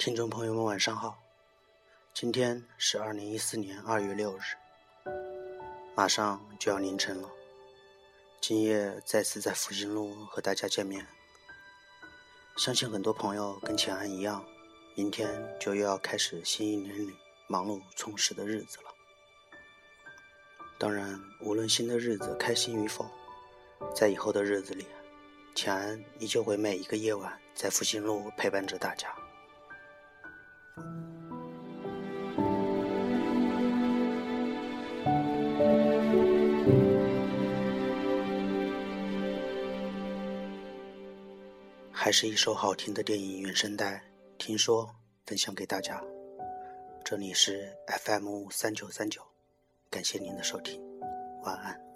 听众朋友们，晚上好！今天是二零一四年二月六日，马上就要凌晨了。今夜再次在复兴路和大家见面，相信很多朋友跟钱安一样，明天就又要开始新一年里忙碌充实的日子了。当然，无论新的日子开心与否，在以后的日子里，钱安依旧会每一个夜晚在复兴路陪伴着大家。还是一首好听的电影原声带，听说分享给大家。这里是 FM 三九三九，感谢您的收听，晚安。